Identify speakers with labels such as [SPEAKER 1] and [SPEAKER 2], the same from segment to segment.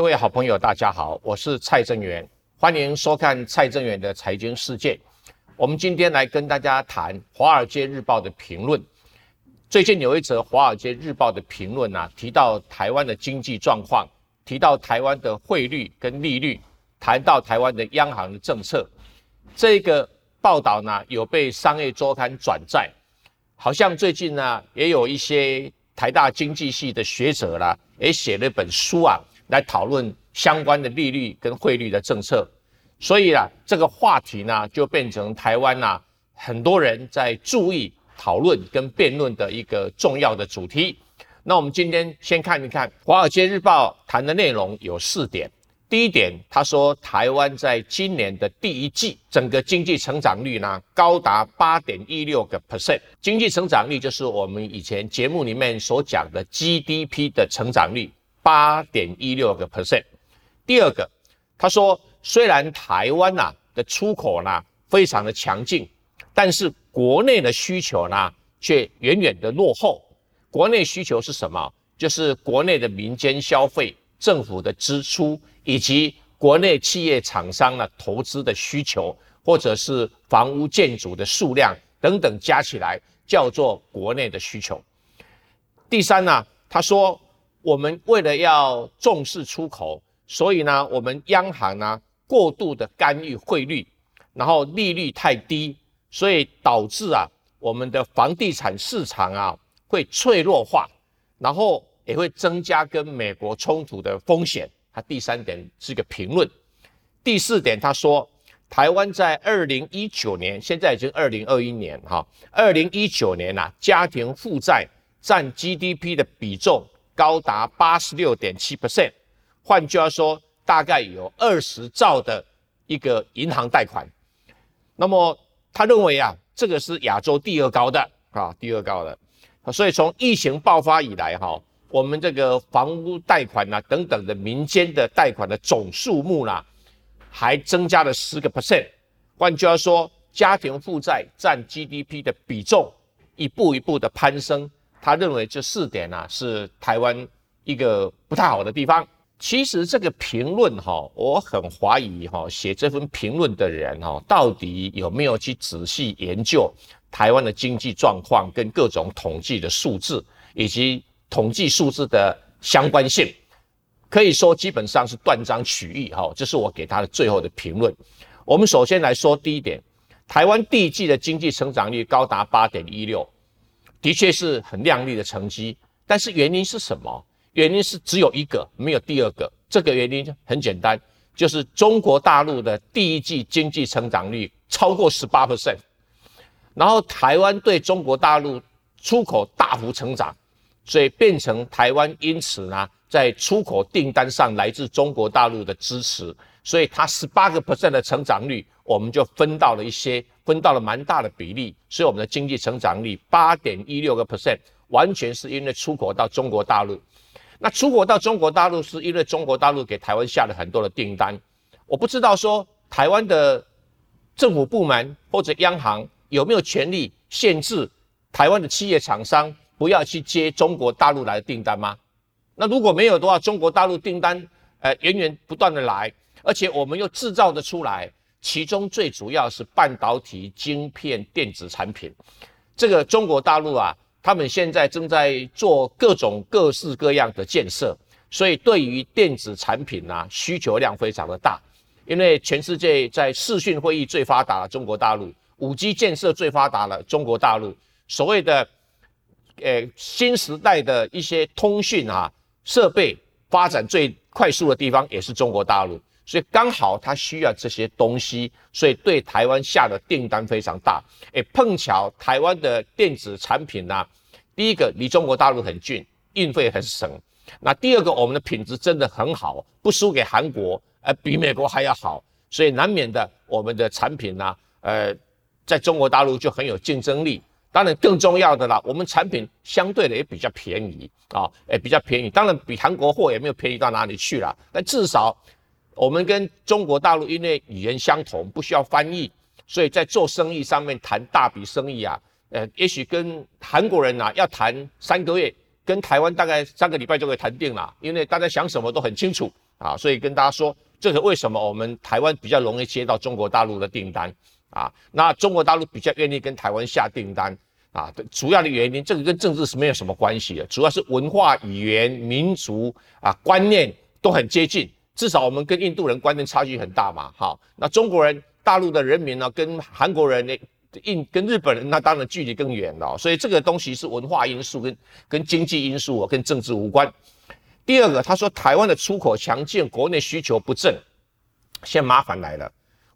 [SPEAKER 1] 各位好朋友，大家好，我是蔡正元，欢迎收看蔡正元的财经世界。我们今天来跟大家谈《华尔街日报》的评论。最近有一则《华尔街日报》的评论啊，提到台湾的经济状况，提到台湾的汇率跟利率，谈到台湾的央行的政策。这个报道呢，有被《商业周刊》转载，好像最近呢，也有一些台大经济系的学者啦，也写了一本书啊，来讨论相关的利率跟汇率的政策。所以啊，这个话题呢，就变成台湾呐很多人在注意讨论跟辩论的一个重要的主题。那我们今天先看一看《华尔街日报》谈的内容有四点。第一点，他说台湾在今年的第一季整个经济成长率呢高达八点一六个 percent。经济成长率就是我们以前节目里面所讲的 GDP 的成长率，八点一六个 percent。第二个，他说。虽然台湾呐的出口呢非常的强劲，但是国内的需求呢却远远的落后。国内需求是什么？就是国内的民间消费、政府的支出以及国内企业厂商呢投资的需求，或者是房屋建筑的数量等等加起来叫做国内的需求。第三呢，他说我们为了要重视出口，所以呢我们央行呢。过度的干预汇率，然后利率太低，所以导致啊我们的房地产市场啊会脆弱化，然后也会增加跟美国冲突的风险。他第三点是个评论，第四点他说，台湾在二零一九年，现在已经二零二一年哈，二零一九年呐家庭负债占 GDP 的比重高达八十六点七 percent，换句话说。大概有二十兆的一个银行贷款，那么他认为啊，这个是亚洲第二高的啊，第二高的。所以从疫情爆发以来哈，我们这个房屋贷款呐等等的民间的贷款的总数目啦，还增加了十个 percent。换句话说，家庭负债占 GDP 的比重一步一步的攀升。他认为这四点呢，是台湾一个不太好的地方。其实这个评论哈，我很怀疑哈，写这份评论的人哈，到底有没有去仔细研究台湾的经济状况跟各种统计的数字，以及统计数字的相关性？可以说基本上是断章取义哈。这是我给他的最后的评论。我们首先来说第一点，台湾第一季的经济成长率高达八点一六，的确是很亮丽的成绩。但是原因是什么？原因是只有一个，没有第二个。这个原因很简单，就是中国大陆的第一季经济成长率超过十八 percent，然后台湾对中国大陆出口大幅成长，所以变成台湾因此呢，在出口订单上来自中国大陆的支持，所以它十八个 percent 的成长率，我们就分到了一些，分到了蛮大的比例，所以我们的经济成长率八点一六个 percent，完全是因为出口到中国大陆。那出口到中国大陆是因为中国大陆给台湾下了很多的订单，我不知道说台湾的政府部门或者央行有没有权利限制台湾的企业厂商不要去接中国大陆来的订单吗？那如果没有的话，中国大陆订单呃源源不断的来，而且我们又制造的出来，其中最主要是半导体、晶片、电子产品，这个中国大陆啊。他们现在正在做各种各式各样的建设，所以对于电子产品呢需求量非常的大。因为全世界在视讯会议最发达的中国大陆，五 G 建设最发达的中国大陆，所谓的呃新时代的一些通讯啊设备发展最快速的地方也是中国大陆。所以刚好他需要这些东西，所以对台湾下的订单非常大。哎，碰巧台湾的电子产品呢，第一个离中国大陆很近，运费很省。那第二个，我们的品质真的很好，不输给韩国，呃，比美国还要好。所以难免的，我们的产品呢，呃，在中国大陆就很有竞争力。当然，更重要的啦，我们产品相对的也比较便宜啊，哎，比较便宜。当然，比韩国货也没有便宜到哪里去了，但至少。我们跟中国大陆因为语言相同，不需要翻译，所以在做生意上面谈大笔生意啊，呃，也许跟韩国人呐要谈三个月，跟台湾大概三个礼拜就可以谈定了，因为大家想什么都很清楚啊，所以跟大家说，这个为什么我们台湾比较容易接到中国大陆的订单啊？那中国大陆比较愿意跟台湾下订单啊？主要的原因，这个跟政治是没有什么关系的，主要是文化、语言、民族啊观念都很接近，至少我们跟印度人观念差距很大嘛。好，那中国人、大陆的人民呢，跟韩国人呢？印跟日本人那当然距离更远了，所以这个东西是文化因素跟跟经济因素跟政治无关。第二个，他说台湾的出口强劲，国内需求不振，现在麻烦来了。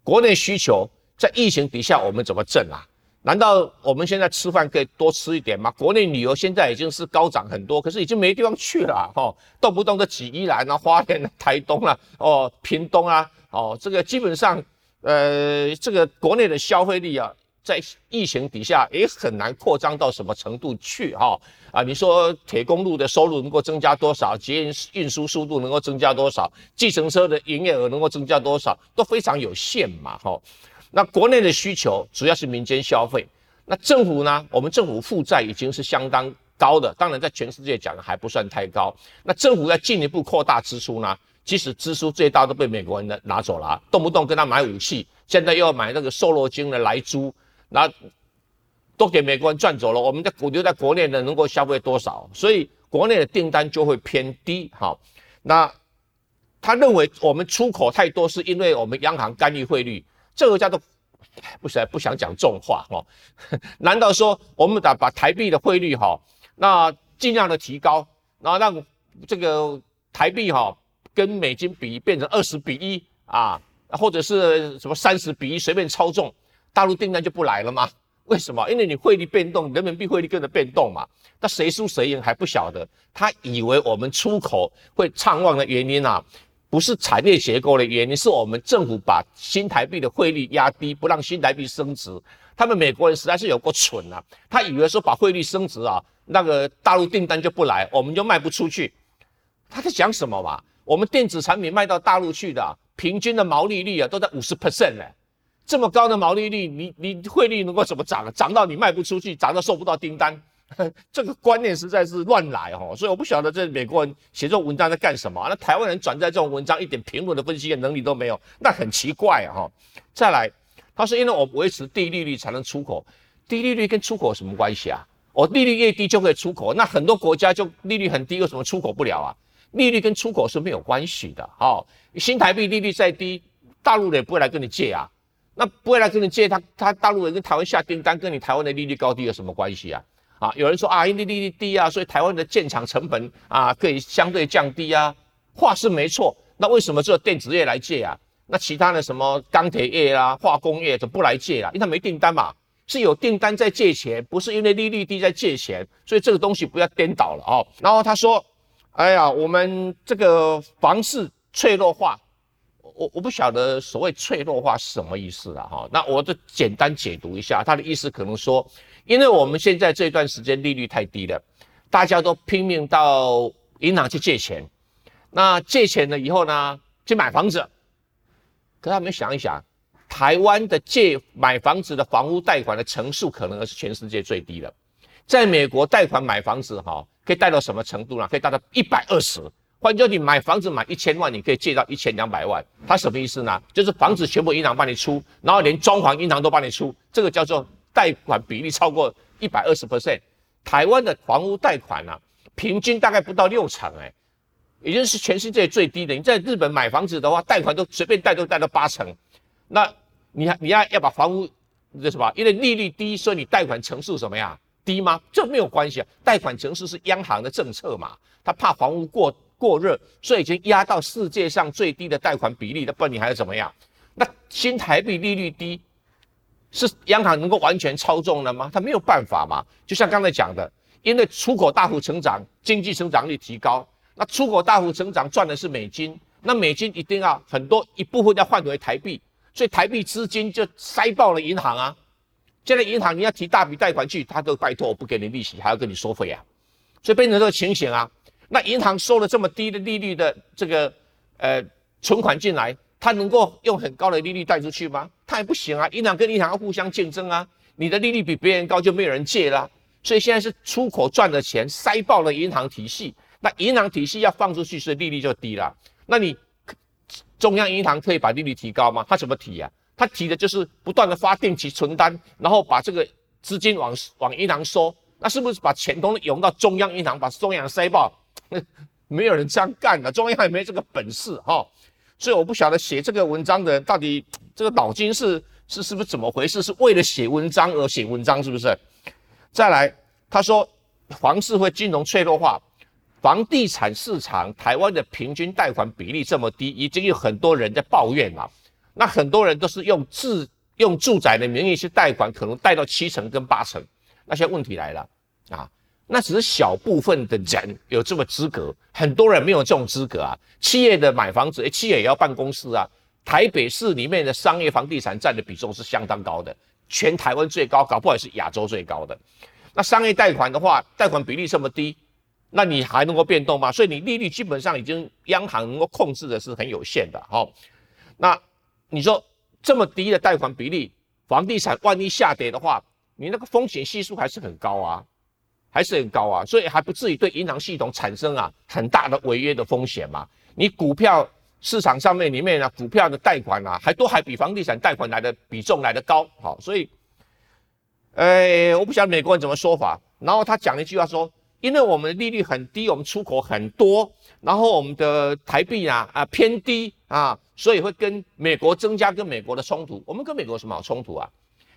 [SPEAKER 1] 国内需求在疫情底下我们怎么振啊？难道我们现在吃饭可以多吃一点吗？国内旅游现在已经是高涨很多，可是已经没地方去了哈，动不动的挤宜兰啊、花莲、台东啊、哦、屏东啊，哦，这个基本上呃，这个国内的消费力啊。在疫情底下也很难扩张到什么程度去哈啊？你说铁公路的收入能够增加多少？捷运运输速度能够增加多少？计程车的营业额能够增加多少？都非常有限嘛哈。那国内的需求主要是民间消费，那政府呢？我们政府负债已经是相当高的，当然在全世界讲的还不算太高。那政府要进一步扩大支出呢？即使支出最大都被美国人拿走了，动不动跟他买武器，现在又要买那个瘦肉精的来租。那都给美国人赚走了，我们在国留在国内的能够消费多少？所以国内的订单就会偏低。好，那他认为我们出口太多，是因为我们央行干预汇率，这个叫做不想不想讲重话哦。难道说我们把把台币的汇率哈，那尽量的提高，然后让这个台币哈跟美金比变成二十比一啊，或者是什么三十比一，随便操纵？大陆订单就不来了吗？为什么？因为你汇率变动，人民币汇率跟着变动嘛。那谁输谁赢还不晓得。他以为我们出口会畅旺的原因啊，不是产业结构的原因，是我们政府把新台币的汇率压低，不让新台币升值。他们美国人实在是有够蠢啊！他以为说把汇率升值啊，那个大陆订单就不来，我们就卖不出去。他在讲什么嘛？我们电子产品卖到大陆去的，平均的毛利率啊，都在五十 percent 呢。这么高的毛利率，你你汇率能够怎么涨？涨到你卖不出去，涨到收不到订单，这个观念实在是乱来哦。所以我不晓得这美国人写这种文章在干什么。那台湾人转载这种文章，一点评论的分析的能力都没有，那很奇怪！哈，再来，他说因为我维持低利率才能出口，低利率跟出口什么关系啊？我利率越低就可以出口，那很多国家就利率很低，为什么出口不了啊？利率跟出口是没有关系的。好，新台币利率再低，大陆人也不会来跟你借啊。那不会来跟你借，他他大陆人跟台湾下订单，跟你台湾的利率高低有什么关系啊？啊，有人说啊，因为利率低啊，所以台湾的建厂成本啊可以相对降低啊，话是没错。那为什么只有电子业来借啊？那其他的什么钢铁业啊、化工业怎么不来借啊？因为他没订单嘛，是有订单在借钱，不是因为利率低在借钱，所以这个东西不要颠倒了哦。然后他说，哎呀，我们这个房市脆弱化。我我不晓得所谓脆弱化是什么意思啊？哈，那我就简单解读一下，他的意思可能说，因为我们现在这段时间利率太低了，大家都拼命到银行去借钱，那借钱了以后呢，去买房子，可他们想一想，台湾的借买房子的房屋贷款的成数可能是全世界最低的，在美国贷款买房子哈，可以贷到什么程度呢？可以贷到一百二十。换句话你买房子买一千万，你可以借到一千两百万，它什么意思呢？就是房子全部银行帮你出，然后连装潢银行都帮你出，这个叫做贷款比例超过一百二十 percent。台湾的房屋贷款啊，平均大概不到六成，哎，已经是全世界最低的。你在日本买房子的话，贷款都随便贷都贷到八成，那你你要要把房屋这什么？因为利率低，所以你贷款成数什么呀？低吗？这没有关系啊，贷款成数是央行的政策嘛，他怕房屋过。过热，所以已经压到世界上最低的贷款比例的，不然你还要怎么样？那新台币利率低，是央行能够完全操纵的吗？它没有办法嘛。就像刚才讲的，因为出口大幅成长，经济成长率提高，那出口大幅成长赚的是美金，那美金一定要很多一部分要换回台币，所以台币资金就塞爆了银行啊。现在银行你要提大笔贷款去，他都拜托我不给你利息，还要跟你收费啊，所以变成这个情形啊。那银行收了这么低的利率的这个呃存款进来，它能够用很高的利率贷出去吗？它也不行啊！银行跟银行要互相竞争啊，你的利率比别人高，就没有人借了。所以现在是出口赚的钱塞爆了银行体系，那银行体系要放出去，所以利率就低了。那你中央银行可以把利率提高吗？他怎么提呀？他提的就是不断的发定期存单，然后把这个资金往往银行收，那是不是把钱都涌到中央银行，把中央塞爆？没有人这样干的，中央也没这个本事哈。所以我不晓得写这个文章的人到底 这个脑筋是是是不是怎么回事？是为了写文章而写文章是不是？再来，他说房市会金融脆弱化，房地产市场台湾的平均贷款比例这么低，已经有很多人在抱怨了。那很多人都是用自用住宅的名义去贷款，可能贷到七成跟八成。那些问题来了啊，那只是小部分的人有这么资格，很多人没有这种资格啊。企业的买房子，诶，企业也要办公司啊。台北市里面的商业房地产占的比重是相当高的，全台湾最高，搞不好是亚洲最高的。那商业贷款的话，贷款比例这么低，那你还能够变动吗？所以你利率基本上已经央行能够控制的是很有限的。好，那。你说这么低的贷款比例，房地产万一下跌的话，你那个风险系数还是很高啊，还是很高啊，所以还不至于对银行系统产生啊很大的违约的风险嘛。你股票市场上面里面呢，股票的贷款啊，还都还比房地产贷款来的比重来的高，好，所以，哎，我不晓得美国人怎么说法。然后他讲了一句话说，因为我们的利率很低，我们出口很多，然后我们的台币啊啊偏低啊。所以会跟美国增加跟美国的冲突。我们跟美国有什么好冲突啊？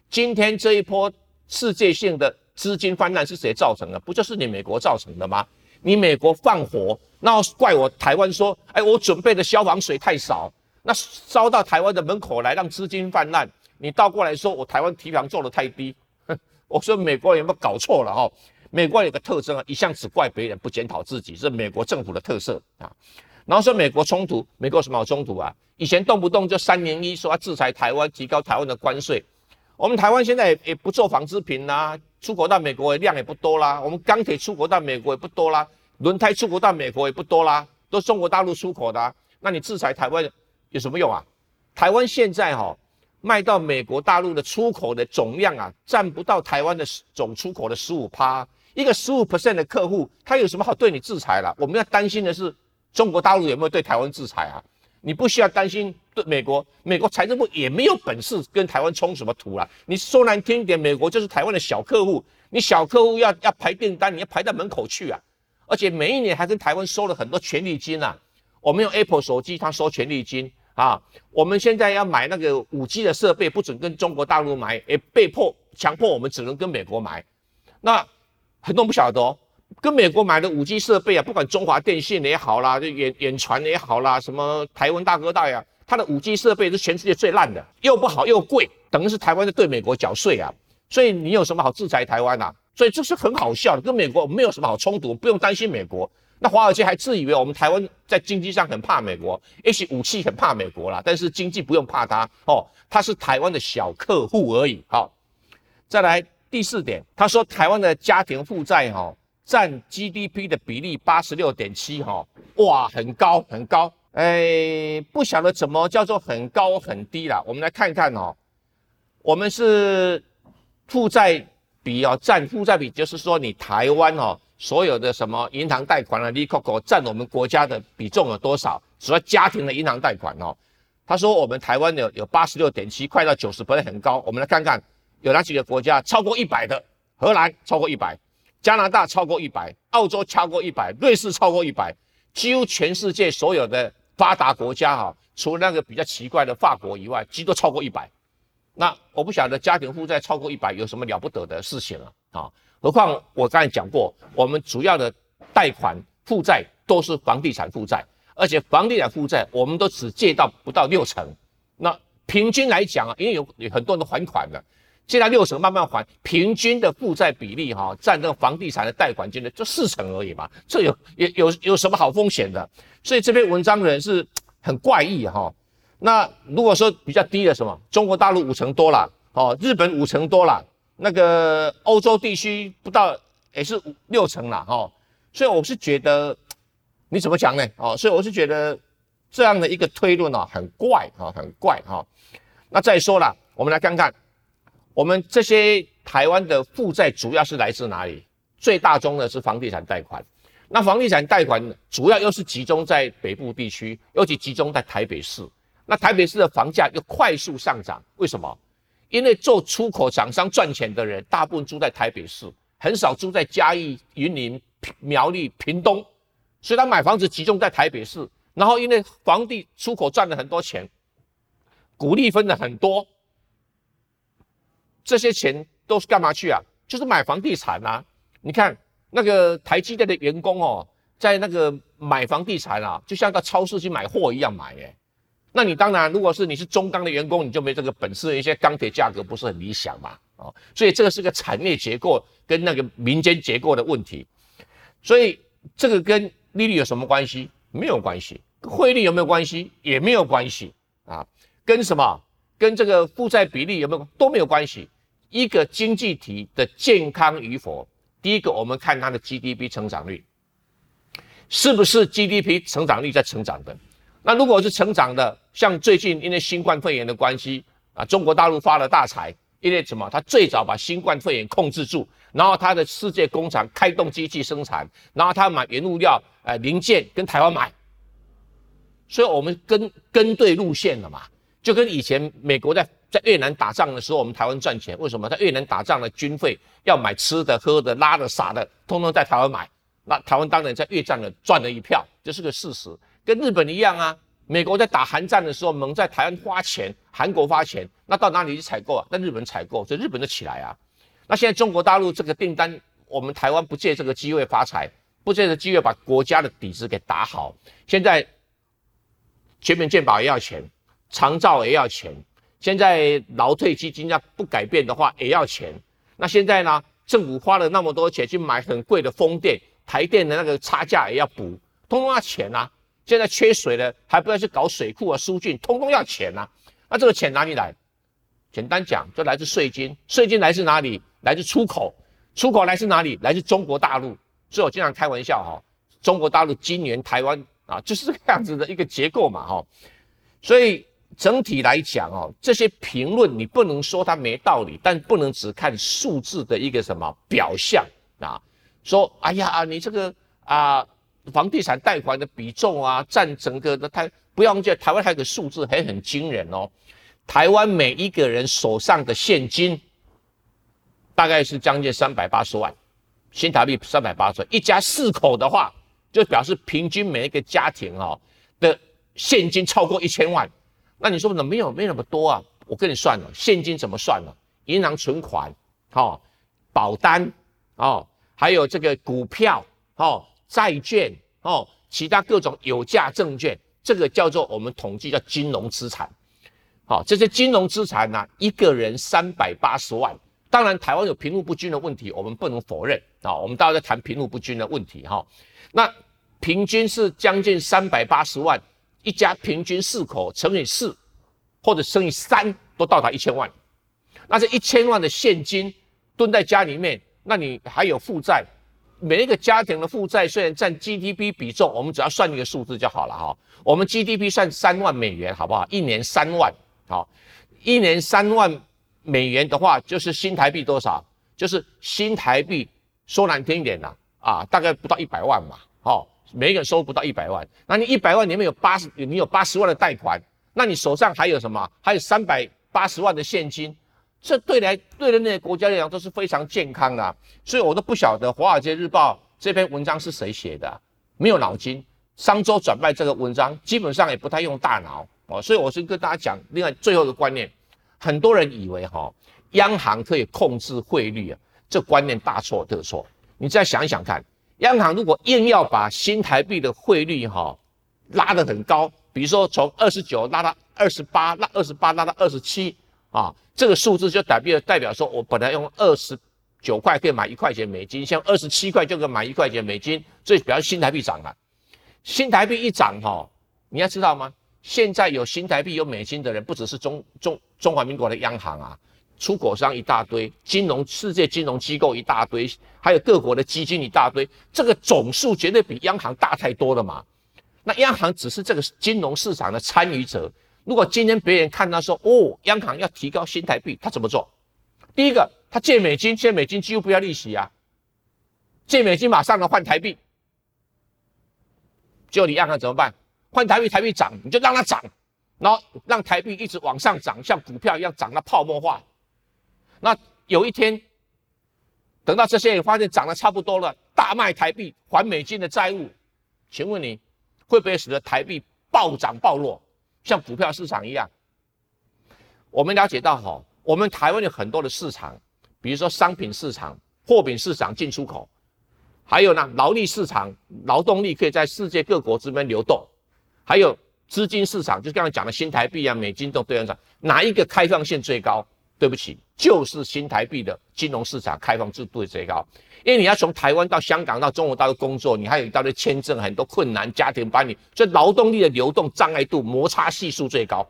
[SPEAKER 1] 今天这一波世界性的资金泛滥是谁造成的？不就是你美国造成的吗？你美国放火，那怪我台湾说，哎，我准备的消防水太少，那烧到台湾的门口来，让资金泛滥。你倒过来说我台湾提防做的太低，我说美国有没有搞错了哈？美国有个特征啊，一向只怪别人，不检讨自己，是美国政府的特色啊。然后说美国冲突，美国什么好冲突啊？以前动不动就三年一说要制裁台湾，提高台湾的关税。我们台湾现在也也不做纺织品啦，出口到美国的量也不多啦。我们钢铁出口到美国也不多啦，轮胎出口到美国也不多啦，都中国大陆出口的。那你制裁台湾有什么用啊？台湾现在哈卖到美国大陆的出口的总量啊，占不到台湾的总出口的十五趴。一个十五 percent 的客户，他有什么好对你制裁了？我们要担心的是。中国大陆有没有对台湾制裁啊？你不需要担心对美国，美国财政部也没有本事跟台湾冲什么图了。你说难听一点，美国就是台湾的小客户，你小客户要要排订单，你要排到门口去啊！而且每一年还跟台湾收了很多权利金啊。我们用 Apple 手机，他收权利金啊。我们现在要买那个五 G 的设备，不准跟中国大陆买，也被迫强迫我们只能跟美国买。那很多人不晓得哦。跟美国买的五 G 设备啊，不管中华电信也好啦，就远远传也好啦，什么台湾大哥大呀，它的五 G 设备是全世界最烂的，又不好又贵，等于是台湾在对美国缴税啊。所以你有什么好制裁台湾呐？所以这是很好笑的，跟美国没有什么好冲突，不用担心美国。那华尔街还自以为我们台湾在经济上很怕美国，也许武器很怕美国啦，但是经济不用怕它哦，它是台湾的小客户而已。好，再来第四点，他说台湾的家庭负债哈。占 GDP 的比例八十六点七，哈，哇，很高很高，哎，不晓得怎么叫做很高很低了。我们来看看哦，我们是负债比哦，占负债比，就是说你台湾哦，所有的什么银行贷款啊，利扣扣占我们国家的比重有多少？主要家庭的银行贷款哦，他说我们台湾有有八十六点七，快到九十，不是很高。我们来看看有哪几个国家超过一百的？荷兰超过一百。加拿大超过一百，澳洲超过一百，瑞士超过一百，几乎全世界所有的发达国家哈，除了那个比较奇怪的法国以外，几乎都超过一百。那我不晓得家庭负债超过一百有什么了不得的事情啊啊？何况我刚才讲过，我们主要的贷款负债都是房地产负债，而且房地产负债我们都只借到不到六成。那平均来讲啊，因为有有很多人都还款了。借到六成慢慢还，平均的负债比例哈，占这个房地产的贷款金额就四成而已嘛，这有有有有什么好风险的？所以这篇文章的人是很怪异哈。那如果说比较低的什么，中国大陆五成多了，哦，日本五成多了，那个欧洲地区不到也是五六成了哈。所以我是觉得你怎么讲呢？哦，所以我是觉得这样的一个推论啊，很怪啊，很怪哈。那再说了，我们来看看。我们这些台湾的负债主要是来自哪里？最大宗的是房地产贷款。那房地产贷款主要又是集中在北部地区，尤其集中在台北市，那台北市的房价又快速上涨，为什么？因为做出口厂商赚钱的人，大部分住在台北市，很少住在嘉义、云林、苗栗、屏东，所以他买房子集中在台北市。然后因为房地出口赚了很多钱，股利分了很多，这些钱都是干嘛去啊？就是买房地产啊！你看那个台积电的员工哦，在那个买房地产啊，就像到超市去买货一样买哎。那你当然，如果是你是中钢的员工，你就没这个本事。一些钢铁价格不是很理想嘛，哦，所以这个是个产业结构跟那个民间结构的问题。所以这个跟利率有什么关系？没有关系。汇率有没有关系？也没有关系啊。跟什么？跟这个负债比例有没有都没有关系。一个经济体的健康与否，第一个我们看它的 GDP 成长率，是不是 GDP 成长率在成长的？那如果是成长的，像最近因为新冠肺炎的关系啊，中国大陆发了大财，因为什么？它最早把新冠肺炎控制住，然后它的世界工厂开动机器生产，然后它买原物料、呃零件跟台湾买，所以我们跟跟对路线了嘛，就跟以前美国在在越南打仗的时候，我们台湾赚钱，为什么？在越南打仗的军费要买吃的、喝的、拉的、撒的，通通在台湾买，那台湾当然在越战了赚了一票，这是个事实。跟日本一样啊，美国在打韩战的时候，蒙在台湾花钱，韩国花钱，那到哪里去采购啊？在日本采购，所以日本就起来啊。那现在中国大陆这个订单，我们台湾不借这个机会发财，不借这个机会把国家的底子给打好。现在全民健保也要钱，长照也要钱，现在劳退基金要不改变的话也要钱。那现在呢，政府花了那么多钱去买很贵的风电，台电的那个差价也要补，通通要钱啊。现在缺水了，还不要去搞水库啊、疏浚，通通要钱呐。那这个钱哪里来？简单讲，就来自税金。税金来自哪里？来自出口。出口来自哪里？来自中国大陆。所以我经常开玩笑哈，中国大陆金援台湾啊，就是这个样子的一个结构嘛哈。所以整体来讲哦，这些评论你不能说它没道理，但不能只看数字的一个什么表象啊。说哎呀，你这个啊。房地产贷款的比重啊，占整个的台，不要忘记台湾还有个数字还很惊人哦。台湾每一个人手上的现金大概是将近三百八十万新台币，三百八十万。一家四口的话，就表示平均每一个家庭哦的现金超过一千万。那你说怎么没有没那么多啊？我跟你算了，现金怎么算呢？银行存款、哦，保单、哦，还有这个股票、哦。债券哦，其他各种有价证券，这个叫做我们统计叫金融资产。好，这些金融资产呢，一个人三百八十万。当然，台湾有贫富不均的问题，我们不能否认啊。我们大家在谈贫富不均的问题哈。那平均是将近三百八十万，一家平均四口乘以四，或者乘以三，都到达一千万。那这一千万的现金蹲在家里面，那你还有负债？每一个家庭的负债虽然占 GDP 比重，我们只要算一个数字就好了哈。我们 GDP 算三万美元，好不好？一年三万，好，一年三万美元的话，就是新台币多少？就是新台币说难听一点呐，啊，大概不到一百万嘛，好，每个人收不到一百万，那你一百万里面有八十，你有八十万的贷款，那你手上还有什么？还有三百八十万的现金。这对来对的那些国家来讲都是非常健康的，所以我都不晓得《华尔街日报》这篇文章是谁写的，没有脑筋。商周转卖这个文章，基本上也不太用大脑哦。所以我是跟大家讲，另外最后一个观念，很多人以为哈，央行可以控制汇率啊，这观念大错特错。你再想一想看，央行如果硬要把新台币的汇率哈拉得很高，比如说从二十九拉到二十八，拉二十八拉到二十七。啊，这个数字就代表代表说，我本来用二十九块可以买一块钱美金，像二十七块就可以买一块钱美金，所以表示新台币涨了。新台币一涨哈，你要知道吗？现在有新台币有美金的人，不只是中中中华民国的央行啊，出口商一大堆，金融世界金融机构一大堆，还有各国的基金一大堆，这个总数绝对比央行大太多了嘛。那央行只是这个金融市场的参与者。如果今天别人看到说，哦，央行要提高新台币，他怎么做？第一个，他借美金，借美金几乎不要利息啊，借美金马上能换台币。就你央行怎么办？换台币，台币涨，你就让它涨，然后让台币一直往上涨，像股票一样涨到泡沫化。那有一天，等到这些人发现涨得差不多了，大卖台币还美金的债务，请问你会不会使得台币暴涨暴落，像股票市场一样？我们了解到哈，我们台湾有很多的市场，比如说商品市场、货品市场进出口，还有呢劳力市场，劳动力可以在世界各国之间流动，还有资金市场，就是刚才讲的新台币啊、美金都对应上，哪一个开放性最高？对不起，就是新台币的金融市场开放制度最高，因为你要从台湾到香港到中国大陆工作，你还有一大堆签证，很多困难，家庭把你，所以劳动力的流动障碍度摩擦系数最高。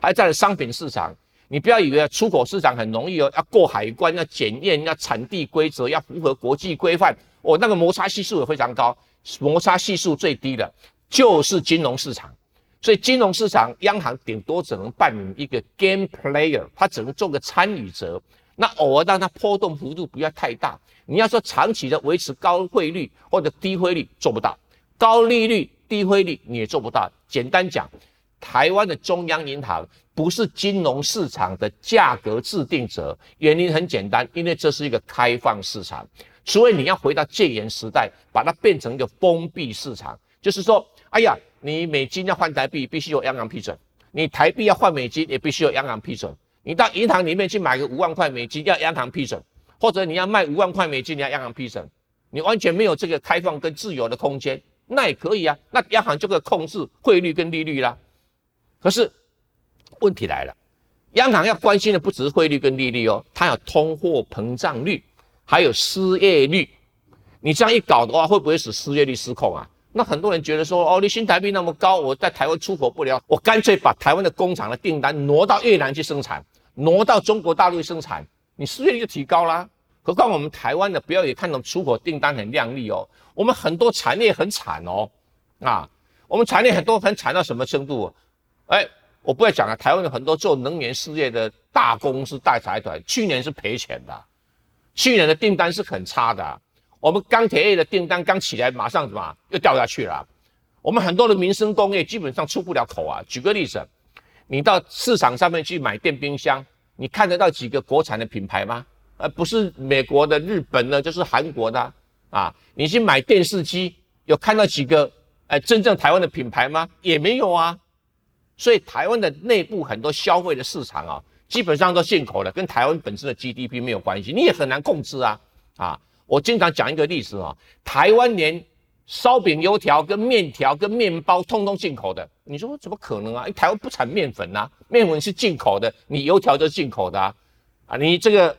[SPEAKER 1] 还在商品市场，你不要以为出口市场很容易哦，要过海关，要检验，要产地规则，要符合国际规范，哦，那个摩擦系数也非常高。摩擦系数最低的就是金融市场。所以金融市场，央行顶多只能扮演一个 game player，它只能做个参与者。那偶尔让它波动幅度不要太大。你要说长期的维持高汇率或者低汇率做不到，高利率低汇率你也做不到。简单讲，台湾的中央银行不是金融市场的价格制定者，原因很简单，因为这是一个开放市场。所以你要回到戒严时代，把它变成一个封闭市场，就是说，哎呀。你美金要换台币，必须有央行批准；你台币要换美金，也必须有央行批准。你到银行里面去买个五万块美金，要央行批准；或者你要卖五万块美金，你要央行批准。你完全没有这个开放跟自由的空间，那也可以啊。那央行就可以控制汇率跟利率啦。可是问题来了，央行要关心的不只是汇率跟利率哦，它有通货膨胀率，还有失业率。你这样一搞的话，会不会使失业率失控啊？那很多人觉得说，哦，你新台币那么高，我在台湾出口不了，我干脆把台湾的工厂的订单挪到越南去生产，挪到中国大陆生产，你失业率就提高啦。何况我们台湾的，不要也看到出口订单很亮丽哦，我们很多产业很惨哦，啊，我们产业很多很惨到什么程度？哎，我不要讲了，台湾有很多做能源事业的大公司、大财团，去年是赔钱的，去年的订单是很差的。我们钢铁业的订单刚起来，马上什么又掉下去了。我们很多的民生工业基本上出不了口啊。举个例子，你到市场上面去买电冰箱，你看得到几个国产的品牌吗？呃，不是美国的、日本的，就是韩国的啊。你去买电视机，有看到几个哎真正台湾的品牌吗？也没有啊。所以台湾的内部很多消费的市场啊，基本上都进口的，跟台湾本身的 GDP 没有关系，你也很难控制啊啊。我经常讲一个例子啊，台湾连烧饼、油条、跟面条、跟面包，通通进口的。你说怎么可能啊？台湾不产面粉呐，面粉是进口的，你油条就是进口的啊。啊，你这个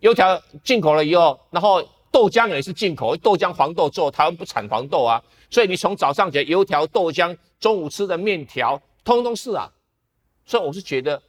[SPEAKER 1] 油条进口了以后，然后豆浆也是进口，豆浆黄豆做，台湾不产黄豆啊。所以你从早上起来油条、豆浆，中午吃的面条，通通是啊。所以我是觉得。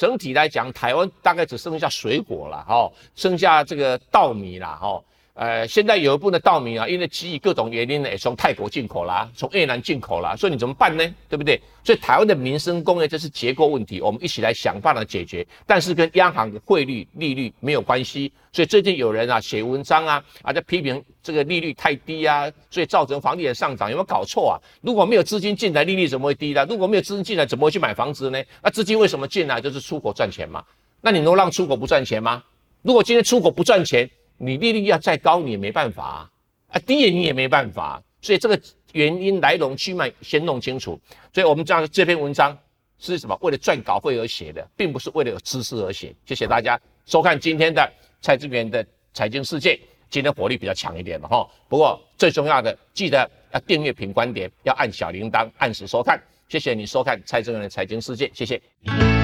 [SPEAKER 1] 整体来讲，台湾大概只剩下水果了，哈，剩下这个稻米了，哈。呃，现在有一部分的稻米啊，因为基于各种原因呢，也从泰国进口啦，从越南进口啦，所以你怎么办呢？对不对？所以台湾的民生工业这是结构问题，我们一起来想办法解决。但是跟央行的汇率利率没有关系。所以最近有人啊写文章啊，啊在批评这个利率太低啊，所以造成房地产上涨，有没有搞错啊？如果没有资金进来，利率怎么会低呢？如果没有资金进来，怎么会去买房子呢？那资金为什么进来？就是出口赚钱嘛。那你能让出口不赚钱吗？如果今天出口不赚钱？你利率要再高，你也没办法啊，低也你也没办法，所以这个原因来龙去脉先弄清楚。所以我们这样这篇文章是什么？为了赚稿费而写的，并不是为了有知识而写。谢谢大家收看今天的蔡志源的财经世界，今天火力比较强一点了哈。不过最重要的，记得要订阅品观点，要按小铃铛，按时收看。谢谢你收看蔡志源的财经世界，谢谢。